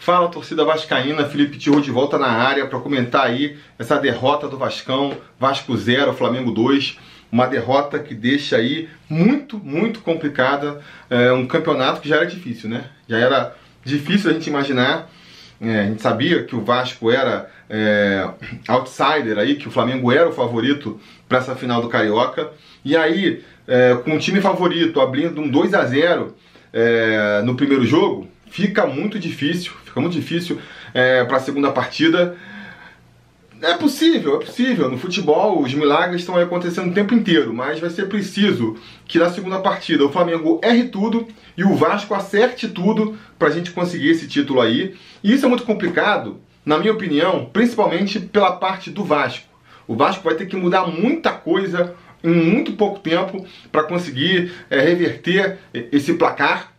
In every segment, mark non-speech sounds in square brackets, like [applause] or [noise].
Fala torcida vascaína, Felipe Tiro de volta na área para comentar aí essa derrota do Vascão, Vasco 0, Flamengo 2, uma derrota que deixa aí muito, muito complicada, é, um campeonato que já era difícil, né? Já era difícil a gente imaginar, é, a gente sabia que o Vasco era é, outsider aí, que o Flamengo era o favorito para essa final do Carioca, e aí com o time favorito abrindo um 2 a 0 é, no primeiro jogo, fica muito difícil, fica muito difícil é, para a segunda partida. É possível, é possível. No futebol, os milagres estão acontecendo o tempo inteiro, mas vai ser preciso que na segunda partida o Flamengo erre tudo e o Vasco acerte tudo para a gente conseguir esse título aí. E isso é muito complicado, na minha opinião, principalmente pela parte do Vasco. O Vasco vai ter que mudar muita coisa em muito pouco tempo para conseguir é, reverter esse placar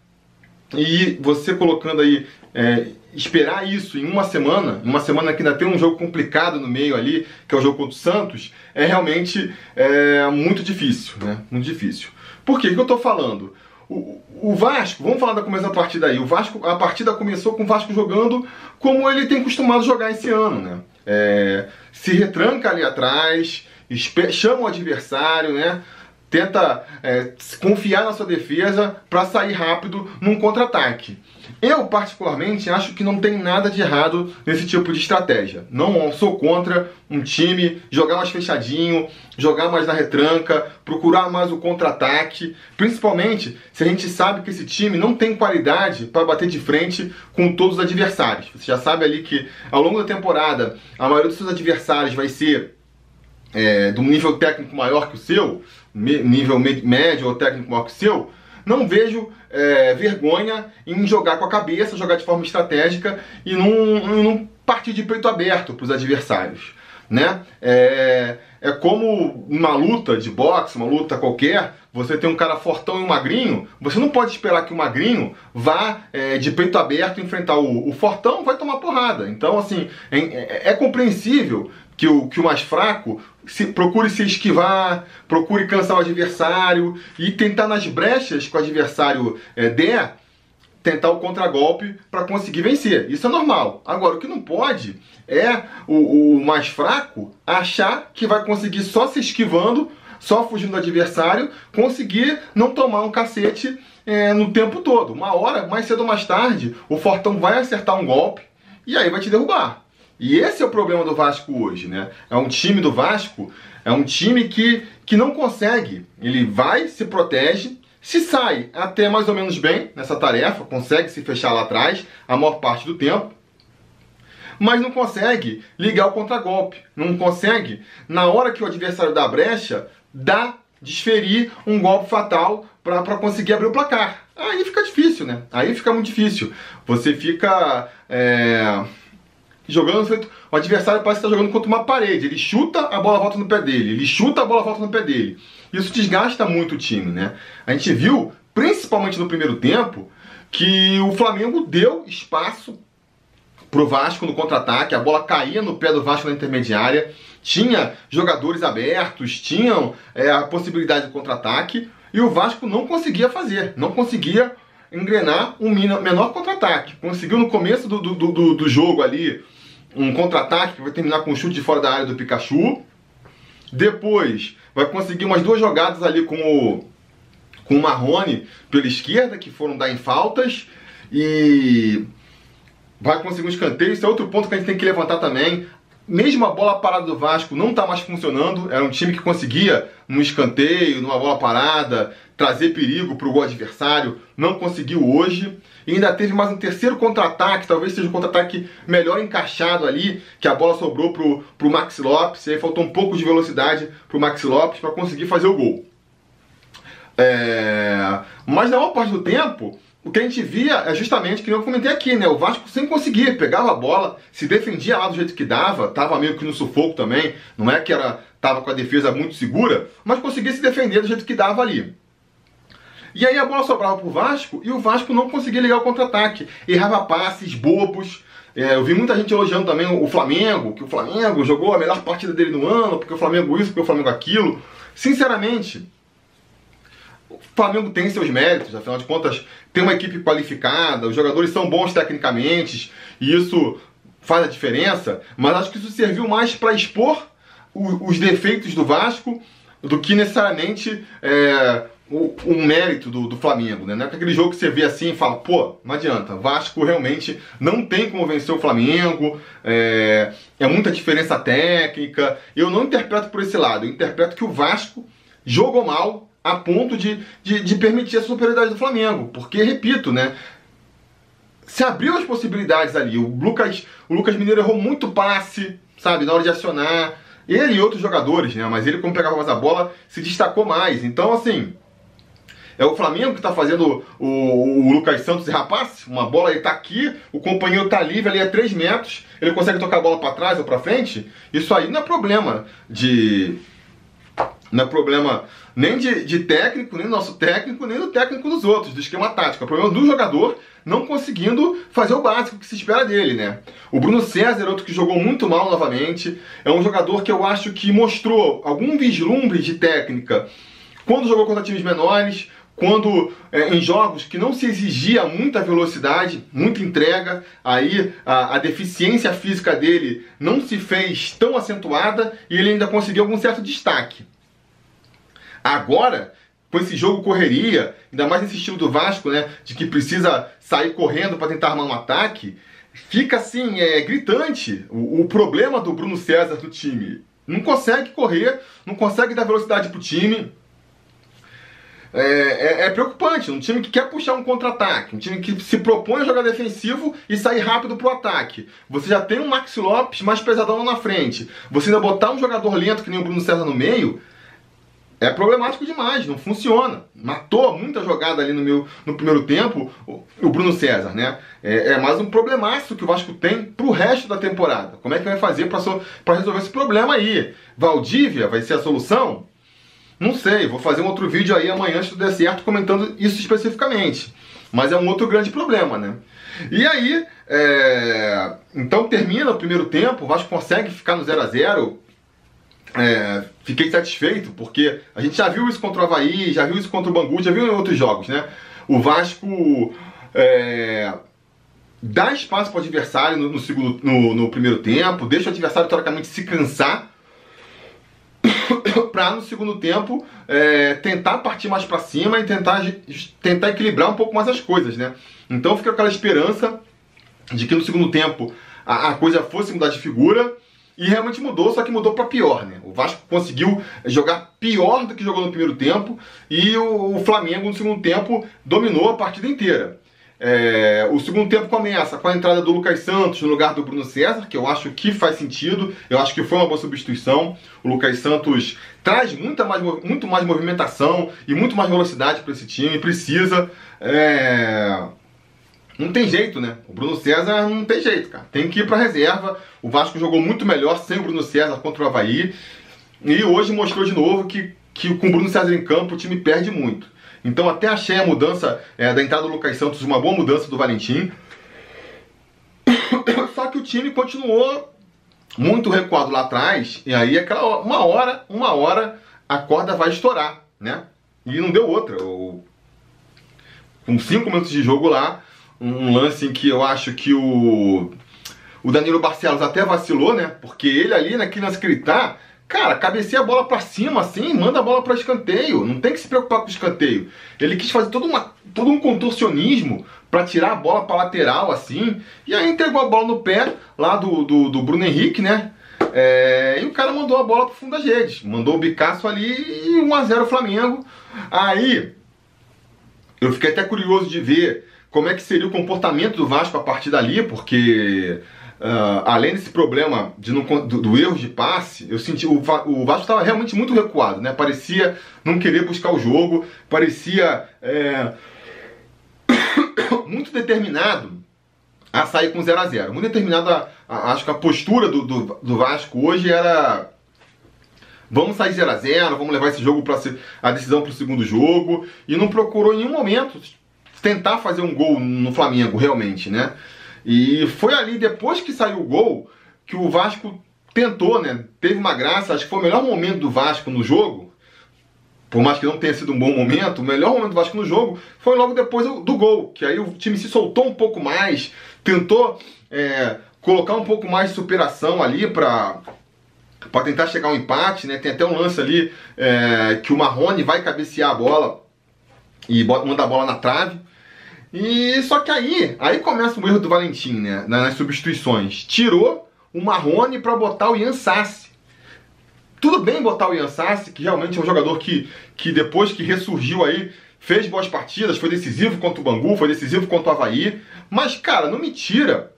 e você colocando aí, é, esperar isso em uma semana, uma semana que ainda tem um jogo complicado no meio ali, que é o jogo contra o Santos, é realmente é, muito difícil, né? Muito difícil. Por quê? O que eu estou falando? O, o, Vasco, vamos falar da começo da partida aí. O Vasco, a partida começou com o Vasco jogando como ele tem costumado jogar esse ano, né? É, se retranca ali atrás, chama o adversário, né? tenta é, confiar na sua defesa para sair rápido num contra-ataque. Eu, particularmente, acho que não tem nada de errado nesse tipo de estratégia. Não sou contra um time jogar mais fechadinho, jogar mais na retranca, procurar mais o contra-ataque, principalmente se a gente sabe que esse time não tem qualidade para bater de frente com todos os adversários. Você já sabe ali que ao longo da temporada a maioria dos seus adversários vai ser é, de um nível técnico maior que o seu, nível médio ou técnico maior que o seu, não vejo é, vergonha em jogar com a cabeça, jogar de forma estratégica e não, partir de peito aberto para os adversários. Né? É, é como uma luta de boxe, uma luta qualquer, você tem um cara fortão e um magrinho, você não pode esperar que o magrinho vá é, de peito aberto enfrentar o, o fortão, vai tomar porrada. Então, assim, é, é, é compreensível que o, que o mais fraco se, procure se esquivar, procure cansar o adversário e tentar nas brechas que o adversário é, der, tentar o contragolpe para conseguir vencer. Isso é normal. Agora, o que não pode é o, o mais fraco achar que vai conseguir só se esquivando, só fugindo do adversário, conseguir não tomar um cacete é, no tempo todo. Uma hora, mais cedo ou mais tarde, o Fortão vai acertar um golpe e aí vai te derrubar. E esse é o problema do Vasco hoje, né? É um time do Vasco, é um time que, que não consegue. Ele vai, se protege, se sai até mais ou menos bem nessa tarefa, consegue se fechar lá atrás a maior parte do tempo, mas não consegue ligar o contragolpe, não consegue, na hora que o adversário dá brecha, dar, desferir um golpe fatal para conseguir abrir o placar. Aí fica difícil, né? Aí fica muito difícil. Você fica. É jogando, o adversário parece que está jogando contra uma parede. Ele chuta, a bola volta no pé dele. Ele chuta, a bola volta no pé dele. Isso desgasta muito o time, né? A gente viu, principalmente no primeiro tempo, que o Flamengo deu espaço pro Vasco no contra-ataque, a bola caía no pé do Vasco na intermediária, tinha jogadores abertos, tinham é, a possibilidade de contra-ataque, e o Vasco não conseguia fazer, não conseguia engrenar um menor contra-ataque. Conseguiu no começo do, do, do, do jogo ali um contra-ataque que vai terminar com um chute de fora da área do Pikachu. Depois vai conseguir umas duas jogadas ali com o, com o Marrone pela esquerda, que foram dar em faltas. E vai conseguir um escanteio. Isso é outro ponto que a gente tem que levantar também. Mesmo a bola parada do Vasco não está mais funcionando. Era um time que conseguia, num escanteio, numa bola parada, trazer perigo para o gol adversário. Não conseguiu hoje. E ainda teve mais um terceiro contra-ataque, talvez seja o um contra-ataque melhor encaixado ali, que a bola sobrou pro, pro Max Lopes, e aí faltou um pouco de velocidade pro Max Lopes para conseguir fazer o gol. É... Mas na maior parte do tempo, o que a gente via é justamente, que eu comentei aqui, né? O Vasco sem conseguir, pegava a bola, se defendia lá do jeito que dava, tava meio que no sufoco também, não é que era tava com a defesa muito segura, mas conseguia se defender do jeito que dava ali. E aí a bola sobrava pro Vasco e o Vasco não conseguia ligar o contra-ataque. Errava passes bobos. É, eu vi muita gente elogiando também o Flamengo, que o Flamengo jogou a melhor partida dele no ano, porque o Flamengo isso, porque o Flamengo aquilo. Sinceramente, Flamengo tem seus méritos, afinal de contas, tem uma equipe qualificada, os jogadores são bons tecnicamente, e isso faz a diferença, mas acho que isso serviu mais para expor o, os defeitos do Vasco do que necessariamente é, o, o, mérito do, do Flamengo, né? Não é aquele jogo que você vê assim e fala, pô, não adianta, Vasco realmente não tem como vencer o Flamengo, é, é muita diferença técnica. Eu não interpreto por esse lado, eu interpreto que o Vasco jogou mal a ponto de, de, de permitir a superioridade do Flamengo. Porque, repito, né? Se abriu as possibilidades ali. O Lucas, o Lucas Mineiro errou muito passe, sabe, na hora de acionar. Ele e outros jogadores, né? Mas ele, como pegava mais a bola, se destacou mais. Então, assim, é o Flamengo que está fazendo o, o, Lucas Santos e rapaz. Uma bola ele está aqui, o companheiro está livre ali a 3 metros, ele consegue tocar a bola para trás ou para frente. Isso aí não é problema de. Não é problema nem de, de técnico, nem do nosso técnico, nem do técnico dos outros, do esquema tático. É problema do jogador não conseguindo fazer o básico que se espera dele, né? O Bruno César, outro que jogou muito mal novamente, é um jogador que eu acho que mostrou algum vislumbre de técnica quando jogou contra times menores, quando é, em jogos que não se exigia muita velocidade, muita entrega, aí a, a, deficiência física dele não se fez tão acentuada e ele ainda conseguiu algum certo destaque. Agora, com esse jogo correria, ainda mais nesse estilo do Vasco, né, de que precisa sair correndo para tentar armar um ataque, fica assim, é gritante o, o problema do Bruno César do time. Não consegue correr, não consegue dar velocidade pro time. É, é, é, preocupante. Um time que quer puxar um contra-ataque, um time que se propõe a jogar defensivo e sair rápido pro ataque. Você já tem um Maxi Lopes mais pesadão lá na frente. Você ainda botar um jogador lento que nem o Bruno César no meio, é problemático demais, não funciona. Matou muita jogada ali no, meu, no primeiro tempo o, Bruno César, né? É, é, mais um problemaço que o Vasco tem pro resto da temporada. Como é que vai fazer para resolver esse problema aí? Valdívia vai ser a solução? Não sei, vou fazer um outro vídeo aí amanhã, se tudo der certo, comentando isso especificamente. Mas é um outro grande problema, né? E aí, é... então termina o primeiro tempo, o Vasco consegue ficar no 0 a 0 é, fiquei satisfeito, porque a gente já viu isso contra o Havaí, já viu isso contra o Bangu, já viu em outros jogos, né? O Vasco é, dá espaço para o adversário no, no, segundo, no, no, primeiro tempo, deixa o adversário teoricamente se cansar, [coughs] para no segundo tempo é, tentar partir mais para cima e tentar, tentar equilibrar um pouco mais as coisas, né? Então fica aquela esperança de que no segundo tempo a, a coisa fosse mudar de figura e realmente mudou, só que mudou para pior, né? O Vasco conseguiu jogar pior do que jogou no primeiro tempo e o, o Flamengo no segundo tempo dominou a partida inteira. É, o segundo tempo começa com a entrada do Lucas Santos no lugar do Bruno César, que eu acho que faz sentido, eu acho que foi uma boa substituição. O Lucas Santos traz muita mais, muito mais movimentação e muito mais velocidade para esse time, precisa. É não tem jeito, né? O Bruno César não tem jeito, cara. Tem que ir pra reserva. O Vasco jogou muito melhor sem o Bruno César contra o Havaí. E hoje mostrou de novo que, que com o Bruno César em campo o time perde muito. Então até achei a mudança é, da entrada do Lucas Santos uma boa mudança do Valentim. [coughs] Só que o time continuou muito recuado lá atrás. E aí aquela uma hora, uma hora a corda vai estourar, né? E não deu outra. O, com cinco minutos de jogo lá, um lance em que eu acho que o, o Danilo Barcelos até vacilou, né? Porque ele ali, naquele lance que ele tá, cara, cabeceia a bola para cima assim, manda a bola para escanteio. Não tem que se preocupar com o escanteio. Ele quis fazer todo, uma, todo um contorcionismo para tirar a bola para lateral assim. E aí entregou a bola no pé lá do, do, do Bruno Henrique, né? É, e o cara mandou a bola pro fundo das redes. Mandou o bicaço ali e 1x0 Flamengo. Aí eu fiquei até curioso de ver como é que seria o comportamento do Vasco a partir dali, porque uh, além desse problema de não, do, do, erro de passe, eu senti o, o Vasco estava realmente muito recuado, né? Parecia não querer buscar o jogo, parecia é, [coughs] muito determinado a sair com 0 a 0 Muito determinado, a, a, acho que a postura do, do, do Vasco hoje era vamos sair 0 a 0 vamos levar esse jogo para a decisão para o segundo jogo, e não procurou em nenhum momento tentar fazer um gol no Flamengo, realmente, né? E foi ali, depois que saiu o gol, que o Vasco tentou, né? Teve uma graça, acho que foi o melhor momento do Vasco no jogo. por mais que não tenha sido um bom momento, o melhor momento do Vasco no jogo foi logo depois do gol, que aí o time se soltou um pouco mais, tentou é, colocar um pouco mais de superação ali para para tentar chegar ao um empate, né? Tem até um lance ali é, que o Marrone vai cabecear a bola e bota, manda a bola na trave. E só que aí, aí começa o erro do Valentim, né? Nas substituições. Tirou o Marrone para botar o Ian Sassi. Tudo bem botar o Ian Sassi, que realmente é um jogador que, que depois que ressurgiu aí, fez boas partidas, foi decisivo contra o Bangu, foi decisivo contra o Havaí. Mas, cara, não me tira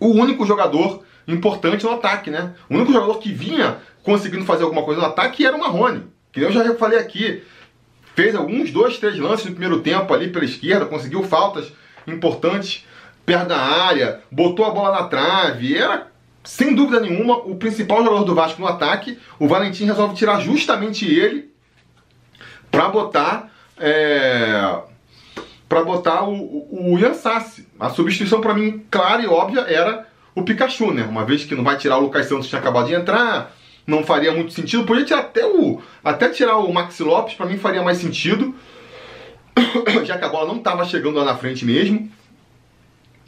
o único jogador importante no ataque, né? O único jogador que vinha conseguindo fazer alguma coisa no ataque era o Marrone. Que eu já falei aqui. Fez alguns dois, três lances no primeiro tempo ali pela esquerda, conseguiu faltas importantes perto da área, botou a bola na trave, era sem dúvida nenhuma o principal jogador do Vasco no ataque. O Valentim resolve tirar justamente ele para botar é, para botar o, o, o Ian Sassi. A substituição para mim clara e óbvia era o Pikachu, né? Uma vez que não vai tirar o Lucas Santos que tinha acabado de entrar, não faria muito sentido. Podia tirar até o. Até tirar o Maxi Lopes, para mim faria mais sentido. [coughs] Já que a bola não estava chegando lá na frente mesmo.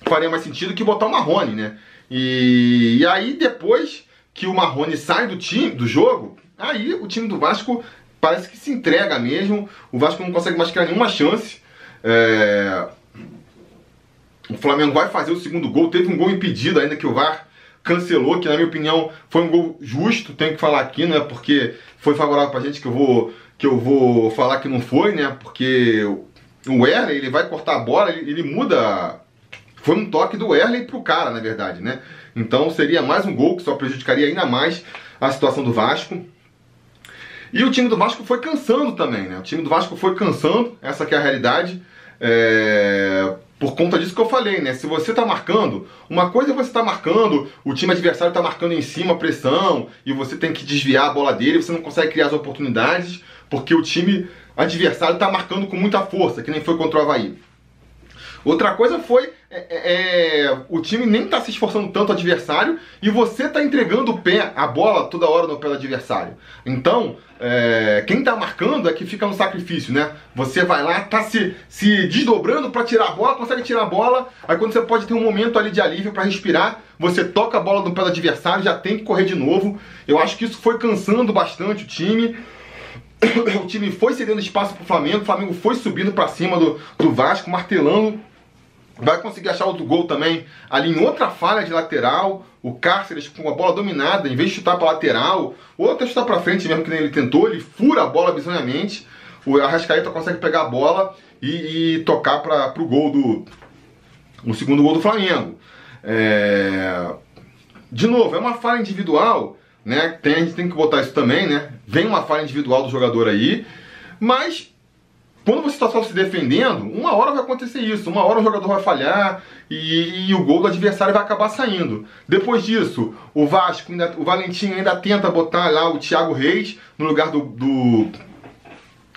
Faria mais sentido que botar o Marrone, né? E, e aí depois que o Marrone sai do time, do jogo, aí o time do Vasco parece que se entrega mesmo. O Vasco não consegue mais criar nenhuma chance. É... O Flamengo vai fazer o segundo gol. Teve um gol impedido ainda que o VAR cancelou, que na minha opinião foi um gol justo, tenho que falar aqui, né? Porque foi favorável pra gente que eu vou que eu vou falar que não foi, né? Porque o Erley, ele vai cortar a bola, ele, ele muda foi um toque do Erley pro cara, na verdade, né? Então seria mais um gol que só prejudicaria ainda mais a situação do Vasco. E o time do Vasco foi cansando também, né? O time do Vasco foi cansando, essa é a realidade. É por conta disso que eu falei, né? Se você tá marcando, uma coisa é você tá marcando, o time adversário tá marcando em cima a pressão e você tem que desviar a bola dele, você não consegue criar as oportunidades porque o time adversário tá marcando com muita força, que nem foi contra o Havaí. Outra coisa foi é, é, é, o time nem tá se esforçando tanto adversário e você tá entregando o pé, a bola toda hora no pé do adversário. Então, é, quem tá marcando é que fica no sacrifício, né? Você vai lá, tá se, se desdobrando para tirar a bola, consegue tirar a bola, aí quando você pode ter um momento ali de alívio para respirar, você toca a bola no pé do adversário, já tem que correr de novo. Eu acho que isso foi cansando bastante o time. [coughs] O time foi cedendo espaço pro Flamengo, o Flamengo foi subindo para cima do, do Vasco, martelando vai conseguir achar outro gol também ali em outra falha de lateral. O Cáceres com a bola dominada, em vez de chutar para lateral, ou até chutar para frente mesmo que nem ele tentou, ele fura a bola bizonhamente. O Arrascaeta consegue pegar a bola e, e tocar para o gol do o segundo gol do Flamengo. É... De novo, é uma falha individual, né? Tem, a gente tem que botar isso também, né? Vem uma falha individual do jogador aí, mas quando você está só se defendendo, uma hora vai acontecer isso, uma hora o jogador vai falhar e, e o gol do adversário vai acabar saindo. Depois disso, o Vasco, ainda, o Valentim ainda tenta botar lá o Thiago Reis no lugar do, do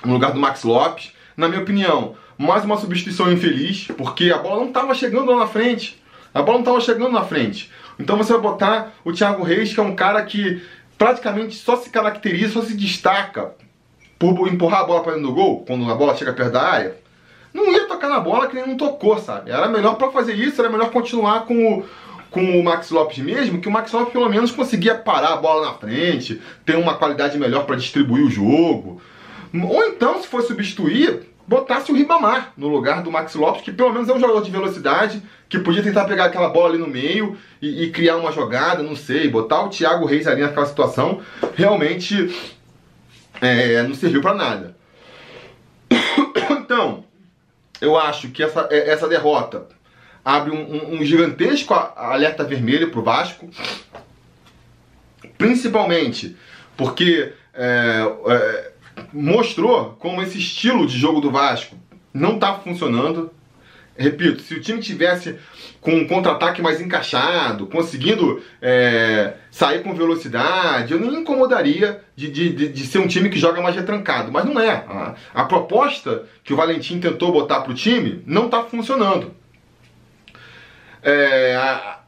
no lugar do Max Lopes. Na minha opinião, mais uma substituição infeliz, porque a bola não estava chegando lá na frente. A bola não estava chegando na frente. Então você vai botar o Thiago Reis, que é um cara que praticamente só se caracteriza, só se destaca por empurrar a bola para dentro do gol, quando a bola chega perto da área, não ia tocar na bola que nem não tocou, sabe? Era melhor para fazer isso, era melhor continuar com o, com o Max Lopes mesmo, que o Max Lopes pelo menos conseguia parar a bola na frente, ter uma qualidade melhor para distribuir o jogo. Ou então, se for substituir, botasse o Ribamar no lugar do Max Lopes, que pelo menos é um jogador de velocidade, que podia tentar pegar aquela bola ali no meio e, e criar uma jogada, não sei, botar o Thiago Reis ali naquela situação, realmente é, não serviu para nada. [coughs] Então, eu acho que essa, é, essa derrota abre um, um, um gigantesco alerta vermelho para o Vasco, principalmente porque é, é, mostrou como esse estilo de jogo do Vasco não está funcionando. Repito, se o time tivesse com um contra-ataque mais encaixado, conseguindo é, sair com velocidade, eu nem incomodaria de, de, de, ser um time que joga mais retrancado. Mas não é. A, a proposta que o Valentim tentou botar para o time não está funcionando. É, a,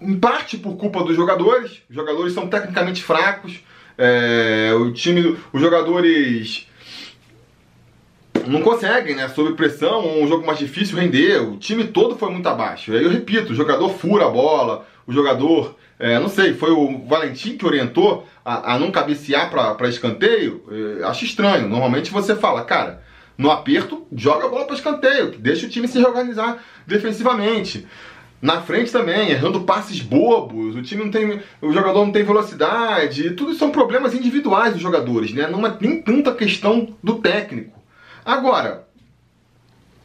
em parte por culpa dos jogadores, os jogadores são tecnicamente fracos, É, o time, os jogadores não conseguem, né? Sob pressão, um jogo mais difícil render. O time todo foi muito abaixo. Aí eu repito, o jogador fura a bola, o jogador, é, não sei, foi o Valentim que orientou a, a não cabecear para escanteio. É, acho estranho. Normalmente você fala, cara, no aperto, joga a bola para escanteio, deixa o time se reorganizar defensivamente. Na frente também, errando passes bobos, o time não tem. O jogador não tem velocidade, tudo são problemas individuais dos jogadores, né? Não é nem tanta questão do técnico. Agora,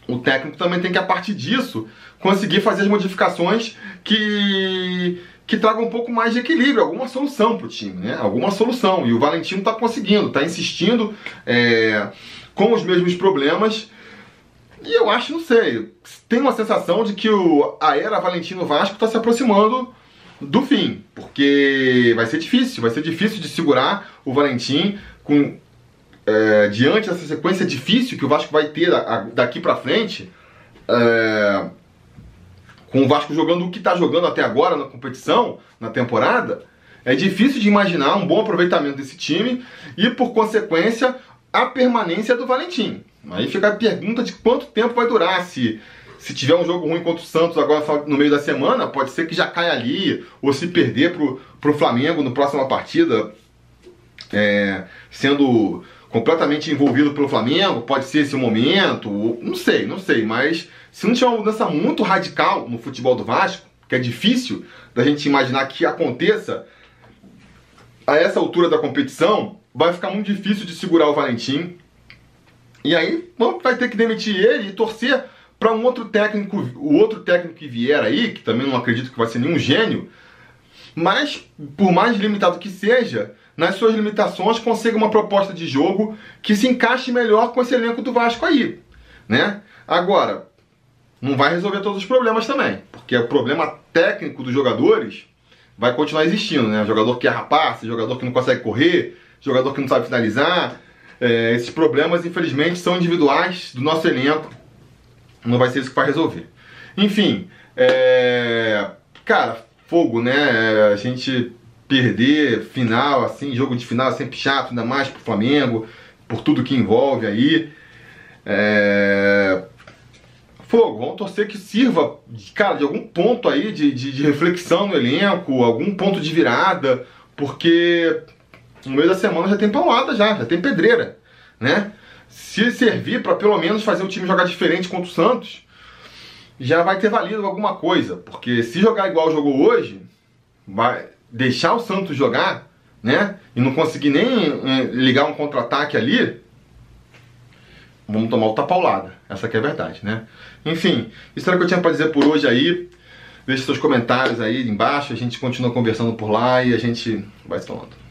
o técnico também tem que, a partir disso, conseguir fazer as modificações que, que tragam um pouco mais de equilíbrio, alguma solução para o time, né? Alguma solução. E o Valentino está conseguindo, está insistindo é, com os mesmos problemas. E eu acho, não sei, tem uma sensação de que o, a era Valentino Vasco está se aproximando do fim, porque vai ser difícil, vai ser difícil de segurar o Valentim com é, diante dessa sequência difícil que o Vasco vai ter daqui para frente, é, com o Vasco jogando o que está jogando até agora na competição, na temporada, é difícil de imaginar um bom aproveitamento desse time e, por consequência, a permanência do Valentim. Aí fica a pergunta de quanto tempo vai durar. Se, se tiver um jogo ruim contra o Santos agora no meio da semana, pode ser que já caia ali, ou se perder para o Flamengo na próxima partida, é, sendo completamente envolvido pelo Flamengo, pode ser esse momento, não sei, não sei, mas se não tiver uma mudança muito radical no futebol do Vasco, que é difícil da gente imaginar que aconteça a essa altura da competição, vai ficar muito difícil de segurar o Valentim. E aí vai ter que demitir ele e torcer para um outro técnico, o outro técnico que vier aí, que também não acredito que vai ser nenhum gênio, mas por mais limitado que seja, nas suas limitações, consiga uma proposta de jogo que se encaixe melhor com esse elenco do Vasco aí, né? Agora, não vai resolver todos os problemas também, porque o problema técnico dos jogadores vai continuar existindo, né? Jogador que é rapaz, jogador que não consegue correr, jogador que não sabe finalizar. É, esses problemas, infelizmente, são individuais do nosso elenco. Não vai ser isso que vai resolver. Enfim, é... cara, fogo, né? A gente perder final, assim, jogo de final é sempre chato, ainda mais pro Flamengo, por tudo que envolve aí. É... Fogo, vamos torcer que sirva, cara, de algum ponto aí de, de, de reflexão no elenco, algum ponto de virada, porque no meio da semana já tem paulada já, já tem pedreira, né? Se servir para pelo menos fazer o time jogar diferente contra o Santos, já vai ter valido alguma coisa, porque se jogar igual jogou hoje, vai, deixar o Santos jogar, né? E não conseguir nem é, ligar um contra-ataque ali, vamos tomar outra paulada. Essa é a verdade, né? Enfim, isso era o que eu tinha para dizer por hoje aí. Deixe seus comentários aí embaixo, a gente continua conversando por lá e a gente vai se falando.